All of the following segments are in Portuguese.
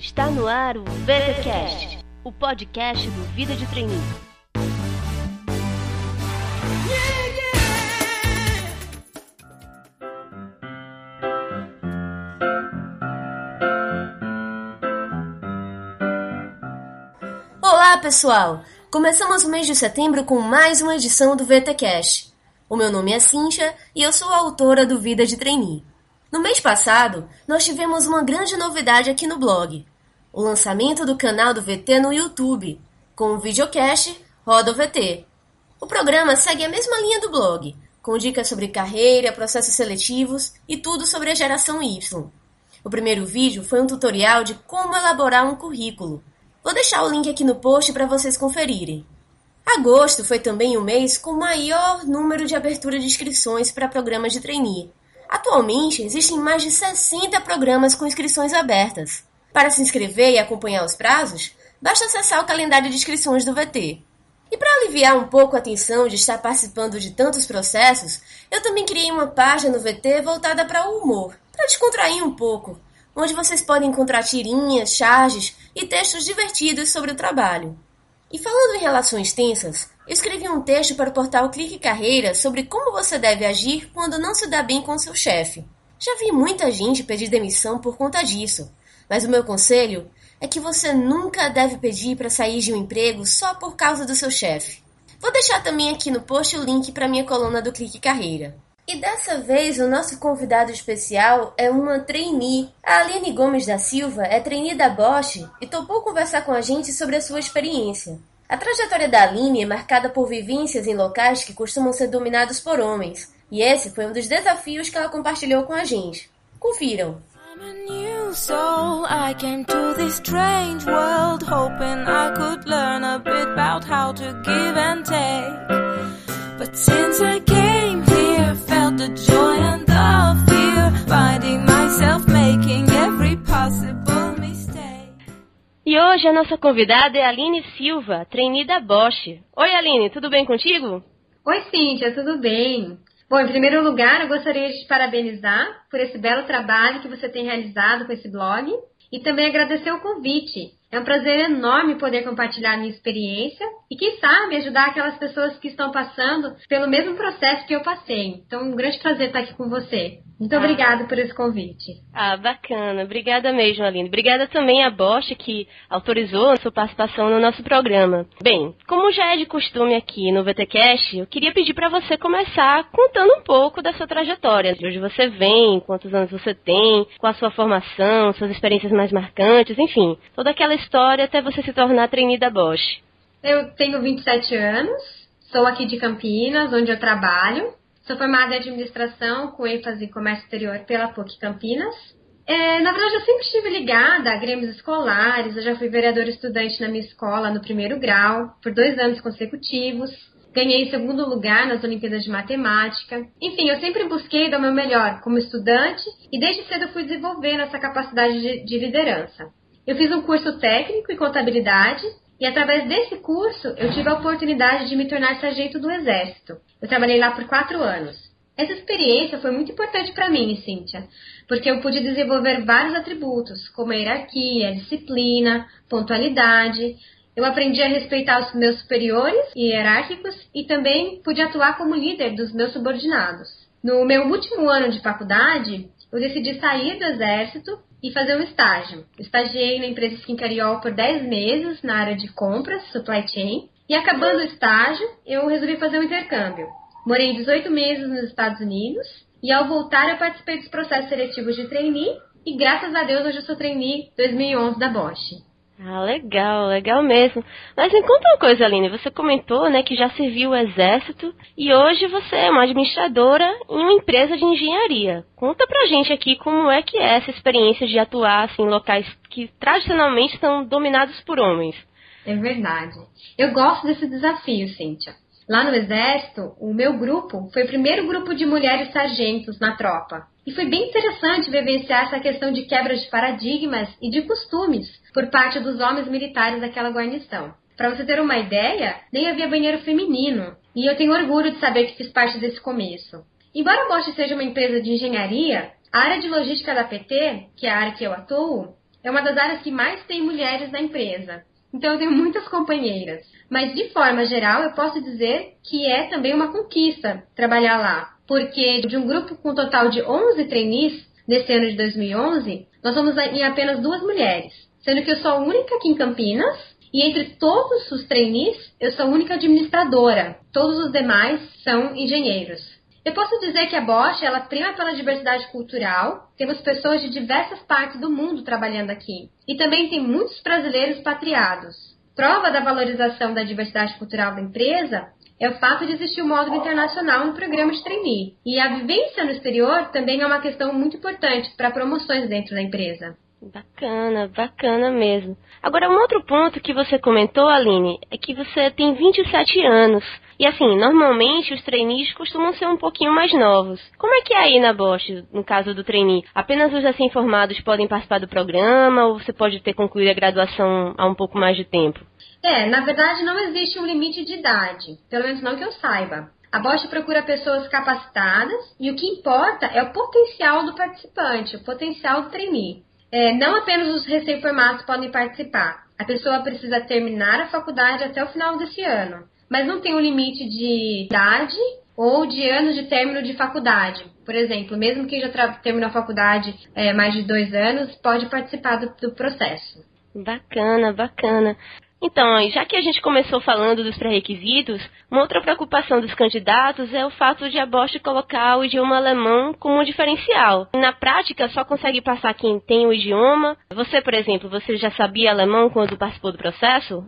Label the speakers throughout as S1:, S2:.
S1: Está no ar o VTCast, o podcast do Vida de Treininho. Olá, pessoal! Começamos o mês de setembro com mais uma edição do VTCast. O meu nome é Cíntia e eu sou a autora do Vida de Trainee. No mês passado, nós tivemos uma grande novidade aqui no blog: o lançamento do canal do VT no YouTube, com o videocast Roda o VT. O programa segue a mesma linha do blog, com dicas sobre carreira, processos seletivos e tudo sobre a geração Y. O primeiro vídeo foi um tutorial de como elaborar um currículo. Vou deixar o link aqui no post para vocês conferirem. Agosto foi também o mês com maior número de abertura de inscrições para programas de trainee. Atualmente, existem mais de 60 programas com inscrições abertas. Para se inscrever e acompanhar os prazos, basta acessar o calendário de inscrições do VT. E para aliviar um pouco a tensão de estar participando de tantos processos, eu também criei uma página no VT voltada para o humor, para descontrair um pouco, onde vocês podem encontrar tirinhas, charges e textos divertidos sobre o trabalho. E falando em relações tensas, eu escrevi um texto para o portal Clique Carreira sobre como você deve agir quando não se dá bem com seu chefe. Já vi muita gente pedir demissão por conta disso, mas o meu conselho é que você nunca deve pedir para sair de um emprego só por causa do seu chefe. Vou deixar também aqui no post o link para minha coluna do Clique Carreira. E dessa vez o nosso convidado especial é uma trainee. A Aline Gomes da Silva é trainee da Bosch e topou conversar com a gente sobre a sua experiência. A trajetória da Aline é marcada por vivências em locais que costumam ser dominados por homens, e esse foi um dos desafios que ela compartilhou com a gente. Confiram! I'm a new soul. I came to this strange world hoping I could learn a bit about how to give and take. But since I came here, felt the joy and the fear, finding myself making every possible mistake. E hoje a nossa convidada é Aline Silva, trainee da Bosch. Oi Aline, tudo bem contigo?
S2: Oi Cíntia, tudo bem? Bom, em primeiro lugar, eu gostaria de te parabenizar por esse belo trabalho que você tem realizado com esse blog e também agradecer o convite. É um prazer enorme poder compartilhar minha experiência e, quem sabe, ajudar aquelas pessoas que estão passando pelo mesmo processo que eu passei. Então, um grande prazer estar aqui com você. Muito ah. obrigada por esse convite.
S1: Ah, bacana. Obrigada mesmo, Aline. Obrigada também à Bosch que autorizou a sua participação no nosso programa. Bem, como já é de costume aqui no VTcast, eu queria pedir para você começar contando um pouco da sua trajetória. De onde você vem, quantos anos você tem, qual a sua formação, suas experiências mais marcantes, enfim, toda aquela história até você se tornar trainee da Bosch.
S2: Eu tenho 27 anos, sou aqui de Campinas, onde eu trabalho. Sou formada em administração com ênfase em comércio exterior pela PUC Campinas. É, na verdade, eu sempre estive ligada a grêmios escolares. Eu já fui vereadora estudante na minha escola no primeiro grau por dois anos consecutivos. Ganhei segundo lugar nas Olimpíadas de Matemática. Enfim, eu sempre busquei dar o meu melhor como estudante e desde cedo fui desenvolvendo essa capacidade de, de liderança. Eu fiz um curso técnico em contabilidade e através desse curso, eu tive a oportunidade de me tornar sargento do Exército. Eu trabalhei lá por quatro anos. Essa experiência foi muito importante para mim, Cíntia, porque eu pude desenvolver vários atributos, como a hierarquia, a disciplina, pontualidade. Eu aprendi a respeitar os meus superiores e hierárquicos e também pude atuar como líder dos meus subordinados. No meu último ano de faculdade, eu decidi sair do exército e fazer um estágio. Estagiei na empresa Skincariol por 10 meses na área de compras, supply chain, e acabando o estágio, eu resolvi fazer um intercâmbio. Morei 18 meses nos Estados Unidos e ao voltar eu participei dos processos seletivos de trainee e graças a Deus hoje eu sou trainee 2011 da Bosch.
S1: Ah, legal, legal mesmo. Mas me conta uma coisa, Aline. Você comentou, né, que já serviu o exército e hoje você é uma administradora em uma empresa de engenharia. Conta pra gente aqui como é que é essa experiência de atuar assim, em locais que tradicionalmente são dominados por homens.
S2: É verdade. Eu gosto desse desafio, Cíntia. Lá no Exército, o meu grupo foi o primeiro grupo de mulheres sargentos na tropa. E foi bem interessante vivenciar essa questão de quebra de paradigmas e de costumes por parte dos homens militares daquela guarnição. Para você ter uma ideia, nem havia banheiro feminino, e eu tenho orgulho de saber que fiz parte desse começo. Embora a Bosch seja uma empresa de engenharia, a área de logística da PT, que é a área que eu atuo, é uma das áreas que mais tem mulheres na empresa. Então eu tenho muitas companheiras. Mas de forma geral, eu posso dizer que é também uma conquista trabalhar lá. Porque de um grupo com um total de 11 trainees, nesse ano de 2011, nós somos em apenas duas mulheres. Sendo que eu sou a única aqui em Campinas e entre todos os trainees, eu sou a única administradora. Todos os demais são engenheiros. Eu posso dizer que a Bosch, ela prima pela diversidade cultural. Temos pessoas de diversas partes do mundo trabalhando aqui. E também tem muitos brasileiros patriados. Prova da valorização da diversidade cultural da empresa é o fato de existir um módulo internacional no programa de trainee. E a vivência no exterior também é uma questão muito importante para promoções dentro da empresa.
S1: Bacana, bacana mesmo. Agora, um outro ponto que você comentou, Aline, é que você tem 27 anos. E assim, normalmente os trainees costumam ser um pouquinho mais novos. Como é que é aí na Bosch, no caso do trainee? Apenas os recém-formados podem participar do programa ou você pode ter concluído a graduação há um pouco mais de tempo?
S2: É, na verdade não existe um limite de idade, pelo menos não que eu saiba. A Bosch procura pessoas capacitadas e o que importa é o potencial do participante, o potencial do trainee. É, não apenas os recém-formados podem participar. A pessoa precisa terminar a faculdade até o final desse ano, mas não tem um limite de idade ou de anos de término de faculdade. Por exemplo, mesmo quem já terminou a faculdade é, mais de dois anos pode participar do, do processo.
S1: Bacana, bacana. Então, já que a gente começou falando dos pré-requisitos, uma outra preocupação dos candidatos é o fato de a Bosch colocar o idioma alemão como um diferencial. Na prática, só consegue passar quem tem o idioma. Você, por exemplo, você já sabia alemão quando participou do processo?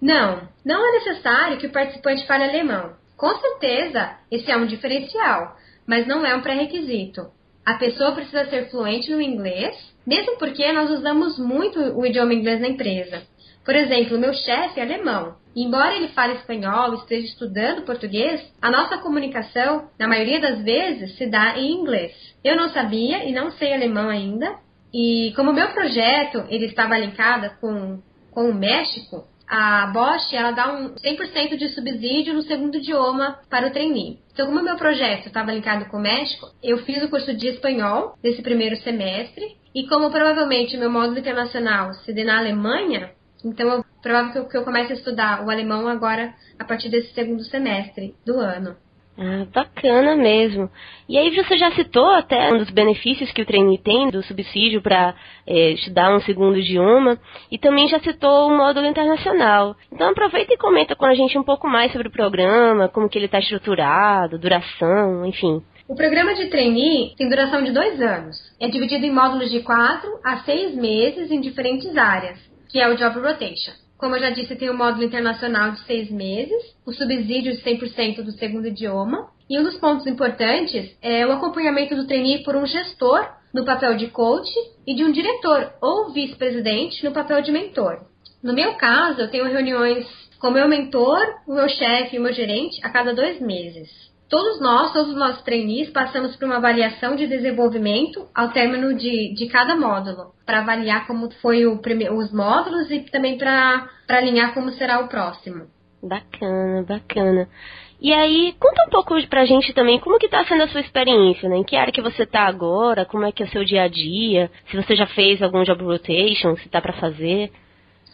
S2: Não, não é necessário que o participante fale alemão. Com certeza, esse é um diferencial, mas não é um pré-requisito. A pessoa precisa ser fluente no inglês, mesmo porque nós usamos muito o idioma inglês na empresa. Por exemplo, meu chefe é alemão. Embora ele fale espanhol esteja estudando português, a nossa comunicação, na maioria das vezes, se dá em inglês. Eu não sabia e não sei alemão ainda. E como meu projeto ele estava linkado com, com o México, a Bosch ela dá um 100% de subsídio no segundo idioma para o trainee. Então, como meu projeto estava linkado com o México, eu fiz o curso de espanhol nesse primeiro semestre. E como provavelmente meu módulo internacional se dê na Alemanha, então, é provável que eu, comece a estudar o alemão agora a partir desse segundo semestre do ano.
S1: Ah, bacana mesmo. E aí você já citou até um dos benefícios que o trainee tem do subsídio para é, estudar um segundo idioma e também já citou o módulo internacional. Então aproveita e comenta com a gente um pouco mais sobre o programa, como que ele está estruturado, duração, enfim.
S2: O programa de trainee tem duração de dois anos. É dividido em módulos de quatro a seis meses em diferentes áreas que é o Job Rotation. Como eu já disse, tem o módulo internacional de seis meses, o subsídio de 100% do segundo idioma, e um dos pontos importantes é o acompanhamento do trainee por um gestor no papel de coach e de um diretor ou vice-presidente no papel de mentor. No meu caso, eu tenho reuniões com meu mentor, o meu chefe e o meu gerente a cada dois meses. Todos nós, todos os nossos trainees, passamos por uma avaliação de desenvolvimento ao término de, de cada módulo, para avaliar como foi o os módulos e também para alinhar como será o próximo.
S1: Bacana, bacana. E aí, conta um pouco pra gente também como que tá sendo a sua experiência, né? Em que área que você tá agora, como é que é o seu dia a dia, se você já fez algum job rotation, se tá para fazer.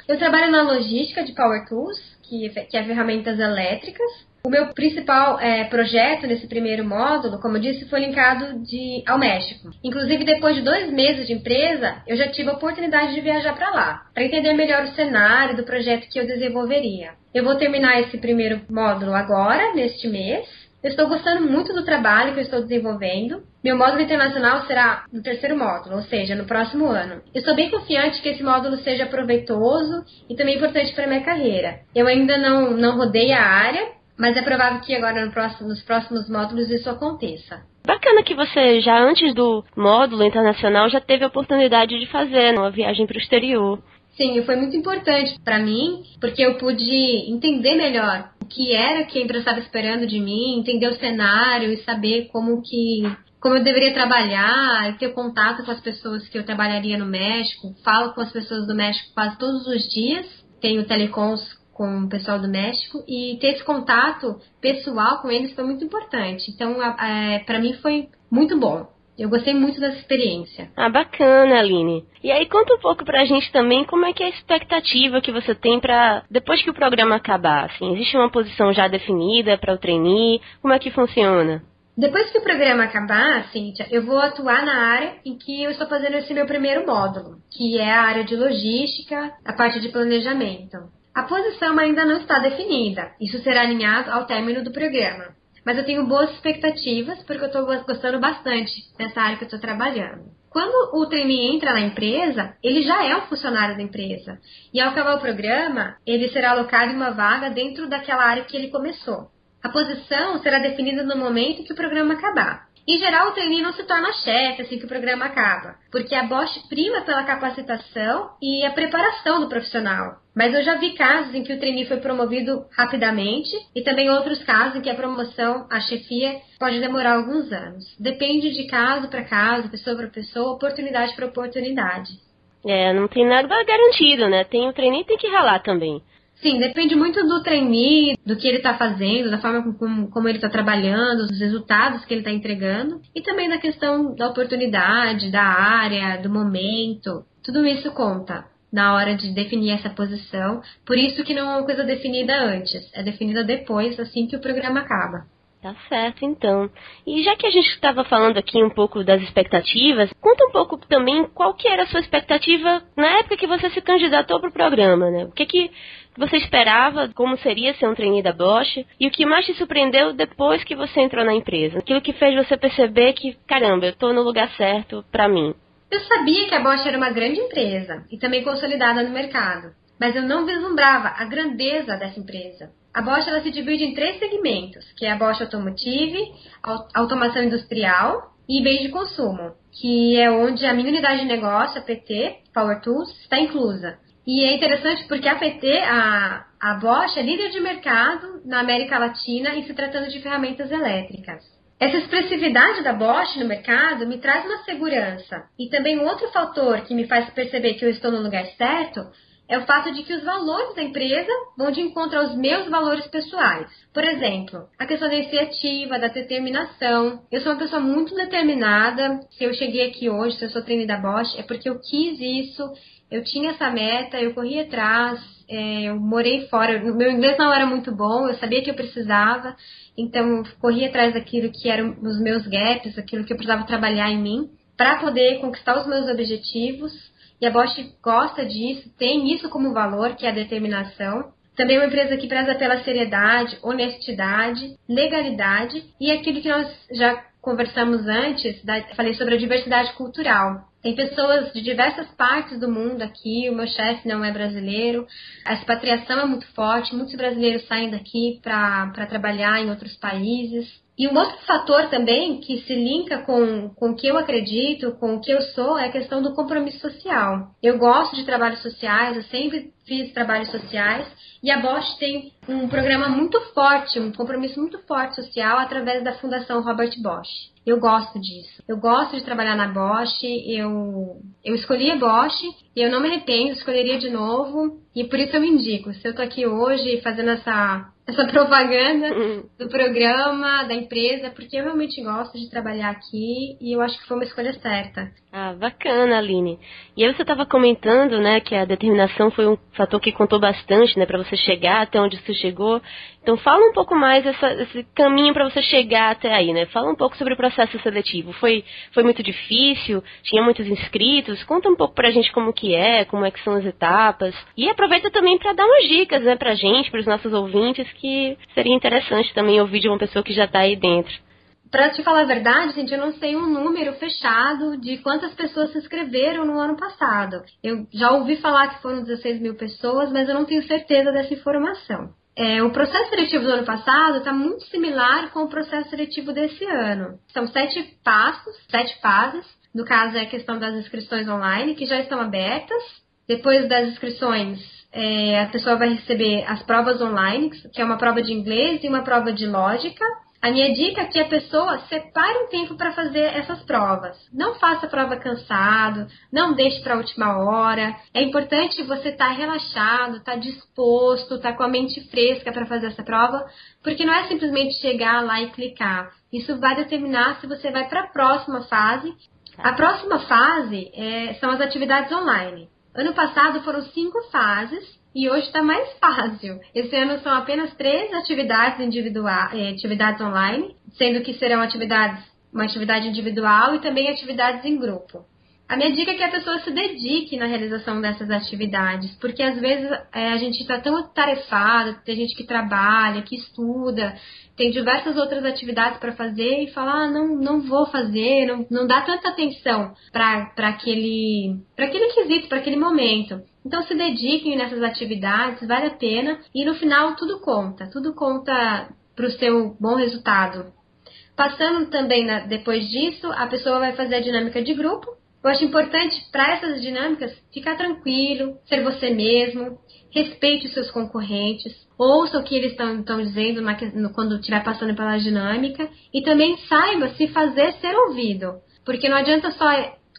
S2: Eu trabalho na logística de Power Tools, que, que é ferramentas elétricas, o meu principal é, projeto nesse primeiro módulo, como eu disse, foi linkado de, ao México. Inclusive, depois de dois meses de empresa, eu já tive a oportunidade de viajar para lá, para entender melhor o cenário do projeto que eu desenvolveria. Eu vou terminar esse primeiro módulo agora, neste mês. Eu estou gostando muito do trabalho que eu estou desenvolvendo. Meu módulo internacional será no terceiro módulo, ou seja, no próximo ano. Eu estou bem confiante que esse módulo seja proveitoso e também importante para a minha carreira. Eu ainda não, não rodei a área, mas é provável que agora no próximo, nos próximos módulos isso aconteça.
S1: Bacana que você já antes do módulo internacional já teve a oportunidade de fazer uma viagem para o exterior.
S2: Sim, foi muito importante para mim, porque eu pude entender melhor o que era que a empresa estava esperando de mim, entender o cenário e saber como que como eu deveria trabalhar, ter contato com as pessoas que eu trabalharia no México. Falo com as pessoas do México quase todos os dias. Tenho telecons com o pessoal do México e ter esse contato pessoal com eles foi muito importante. Então, é, para mim foi muito bom. Eu gostei muito dessa experiência.
S1: Ah, bacana, Aline. E aí conta um pouco pra gente também como é que é a expectativa que você tem para depois que o programa acabar, assim, existe uma posição já definida para o trainee? Como é que funciona?
S2: Depois que o programa acabar, Cíntia, eu vou atuar na área em que eu estou fazendo esse meu primeiro módulo, que é a área de logística, a parte de planejamento. A posição ainda não está definida, isso será alinhado ao término do programa. Mas eu tenho boas expectativas porque eu estou gostando bastante dessa área que eu estou trabalhando. Quando o trainee entra na empresa, ele já é um funcionário da empresa. E ao acabar o programa, ele será alocado em uma vaga dentro daquela área que ele começou. A posição será definida no momento que o programa acabar. Em geral, o trainee não se torna chefe assim que o programa acaba, porque a Bosch prima pela capacitação e a preparação do profissional. Mas eu já vi casos em que o trainee foi promovido rapidamente e também outros casos em que a promoção à chefia pode demorar alguns anos. Depende de caso para caso, pessoa para pessoa, oportunidade para oportunidade.
S1: É, não tem nada garantido, né? Tem o trainee tem que ralar também.
S2: Sim, depende muito do trainee, do que ele está fazendo, da forma como, como ele está trabalhando, dos resultados que ele está entregando e também da questão da oportunidade, da área, do momento. Tudo isso conta na hora de definir essa posição. Por isso que não é uma coisa definida antes, é definida depois, assim que o programa acaba.
S1: Tá certo, então. E já que a gente estava falando aqui um pouco das expectativas, conta um pouco também qual que era a sua expectativa na época que você se candidatou para o programa, né? O que que você esperava, como seria ser um trainee da Bosch, e o que mais te surpreendeu depois que você entrou na empresa? Aquilo que fez você perceber que, caramba, eu estou no lugar certo para mim.
S2: Eu sabia que a Bosch era uma grande empresa e também consolidada no mercado, mas eu não vislumbrava a grandeza dessa empresa. A Bosch ela se divide em três segmentos, que é a Bosch Automotive, Automação Industrial e Bens de Consumo, que é onde a minha unidade de negócio, a PT, Power Tools, está inclusa. E é interessante porque a PT, a, a Bosch, é líder de mercado na América Latina em se tratando de ferramentas elétricas. Essa expressividade da Bosch no mercado me traz uma segurança. E também um outro fator que me faz perceber que eu estou no lugar certo é o fato de que os valores da empresa vão de encontro aos meus valores pessoais. Por exemplo, a questão da iniciativa, da determinação. Eu sou uma pessoa muito determinada. Se eu cheguei aqui hoje, se eu sou treinada da Bosch, é porque eu quis isso, eu tinha essa meta, eu corri atrás, é, eu morei fora, meu inglês não era muito bom, eu sabia que eu precisava, então eu corri atrás daquilo que eram os meus gaps, aquilo que eu precisava trabalhar em mim, para poder conquistar os meus objetivos. E a Bosch gosta disso, tem isso como valor, que é a determinação. Também é uma empresa que preza pela seriedade, honestidade, legalidade e aquilo que nós já conversamos antes, da, falei sobre a diversidade cultural. Tem pessoas de diversas partes do mundo aqui, o meu chefe não é brasileiro, a expatriação é muito forte, muitos brasileiros saem daqui para trabalhar em outros países. E um outro fator também que se linka com, com o que eu acredito, com o que eu sou, é a questão do compromisso social. Eu gosto de trabalhos sociais, eu sempre fiz trabalhos sociais e a Bosch tem um programa muito forte, um compromisso muito forte social através da Fundação Robert Bosch. Eu gosto disso. Eu gosto de trabalhar na Bosch. Eu, eu escolhi a Bosch e eu não me arrependo, escolheria de novo. E por isso eu me indico. Se eu tô aqui hoje fazendo essa essa propaganda uhum. do programa, da empresa, porque eu realmente gosto de trabalhar aqui e eu acho que foi uma escolha certa.
S1: Ah, bacana, Aline. E aí você estava comentando, né, que a determinação foi um que contou bastante, né, para você chegar até onde você chegou. Então fala um pouco mais essa, esse caminho para você chegar até aí, né? Fala um pouco sobre o processo seletivo. Foi, foi muito difícil? Tinha muitos inscritos? Conta um pouco pra gente como que é, como é que são as etapas. E aproveita também para dar umas dicas, né, pra gente, para os nossos ouvintes, que seria interessante também ouvir de uma pessoa que já está aí dentro.
S2: Para te falar a verdade, gente, eu não sei um número fechado de quantas pessoas se inscreveram no ano passado. Eu já ouvi falar que foram 16 mil pessoas, mas eu não tenho certeza dessa informação. É, o processo seletivo do ano passado está muito similar com o processo seletivo desse ano. São sete passos, sete fases. No caso, é a questão das inscrições online, que já estão abertas. Depois das inscrições, é, a pessoa vai receber as provas online, que é uma prova de inglês e uma prova de lógica. A minha dica é que a pessoa separe um tempo para fazer essas provas. Não faça a prova cansado, não deixe para a última hora. É importante você estar tá relaxado, estar tá disposto, estar tá com a mente fresca para fazer essa prova, porque não é simplesmente chegar lá e clicar. Isso vai determinar se você vai para a próxima fase. A próxima fase é, são as atividades online. Ano passado foram cinco fases e hoje está mais fácil. Esse ano são apenas três atividades individuais, eh, atividades online, sendo que serão atividades, uma atividade individual e também atividades em grupo. A minha dica é que a pessoa se dedique na realização dessas atividades, porque às vezes é, a gente está tão tarefado, tem gente que trabalha, que estuda, tem diversas outras atividades para fazer e fala, ah, não, não vou fazer, não, não dá tanta atenção para aquele, aquele quesito, para aquele momento. Então se dediquem nessas atividades, vale a pena e no final tudo conta, tudo conta para o seu bom resultado. Passando também na, depois disso, a pessoa vai fazer a dinâmica de grupo, eu acho importante para essas dinâmicas ficar tranquilo, ser você mesmo, respeite os seus concorrentes, ouça o que eles estão dizendo na, quando estiver passando pela dinâmica e também saiba se fazer ser ouvido. Porque não adianta só,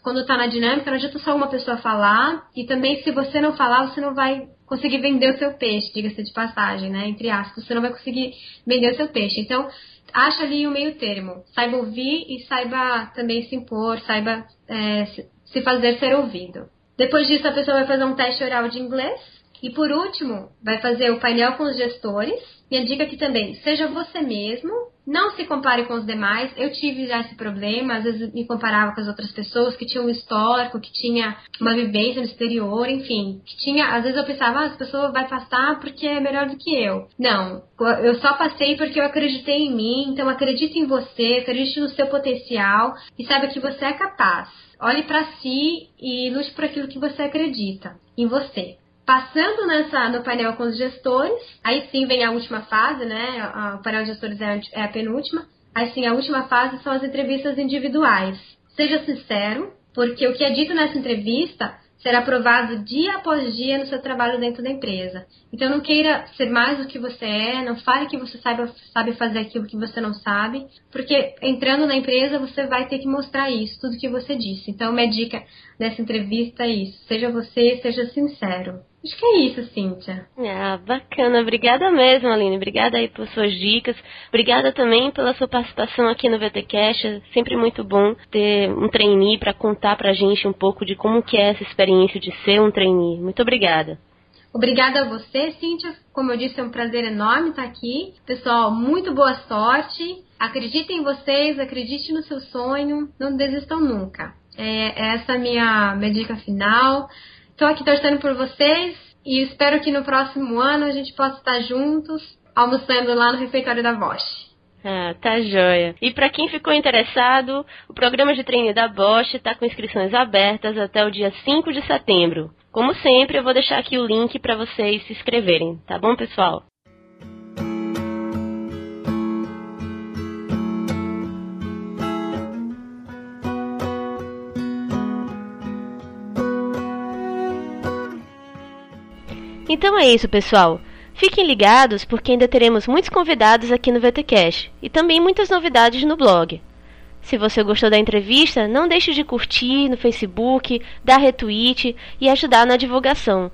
S2: quando está na dinâmica, não adianta só uma pessoa falar e também se você não falar, você não vai conseguir vender o seu peixe, diga-se de passagem, né? Entre aspas, você não vai conseguir vender o seu peixe. Então, acha ali o meio termo. Saiba ouvir e saiba também se impor, saiba é, se fazer ser ouvido. Depois disso, a pessoa vai fazer um teste oral de inglês. E por último, vai fazer o painel com os gestores. Minha dica aqui também, seja você mesmo, não se compare com os demais. Eu tive já esse problema, às vezes me comparava com as outras pessoas que tinham um histórico, que tinha uma vivência no exterior, enfim, que tinha, às vezes eu pensava, ah, essa pessoa vai passar porque é melhor do que eu. Não, eu só passei porque eu acreditei em mim, então acredite em você, acredite no seu potencial e saiba que você é capaz. Olhe para si e lute por aquilo que você acredita em você. Passando nessa, no painel com os gestores, aí sim vem a última fase, né? O painel de gestores é, é a penúltima. Aí sim, a última fase são as entrevistas individuais. Seja sincero, porque o que é dito nessa entrevista será provado dia após dia no seu trabalho dentro da empresa. Então não queira ser mais do que você é, não fale que você sabe, sabe fazer aquilo que você não sabe, porque entrando na empresa você vai ter que mostrar isso, tudo que você disse. Então minha dica nessa entrevista é isso, seja você, seja sincero. Acho que é isso, Cíntia.
S1: Ah, bacana. Obrigada mesmo, Aline. Obrigada aí por suas dicas. Obrigada também pela sua participação aqui no VTCast. É sempre muito bom ter um trainee para contar pra gente um pouco de como que é essa experiência de ser um trainee. Muito obrigada.
S2: Obrigada a você, Cíntia. Como eu disse, é um prazer enorme estar aqui. Pessoal, muito boa sorte. Acreditem em vocês, acredite no seu sonho. Não desistam nunca. É essa é a minha, minha dica final. Estou aqui torcendo por vocês e espero que no próximo ano a gente possa estar juntos almoçando lá no refeitório da Bosch.
S1: Ah, tá joia. E para quem ficou interessado, o programa de treino da Bosch está com inscrições abertas até o dia 5 de setembro. Como sempre, eu vou deixar aqui o link para vocês se inscreverem, tá bom, pessoal? Então é isso, pessoal. Fiquem ligados porque ainda teremos muitos convidados aqui no VTCast e também muitas novidades no blog. Se você gostou da entrevista, não deixe de curtir no Facebook, dar retweet e ajudar na divulgação.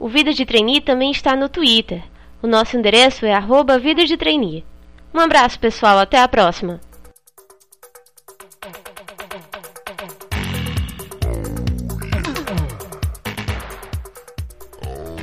S1: O Vida de Trainee também está no Twitter. O nosso endereço é arroba Vida de Trainee. Um abraço, pessoal. Até a próxima.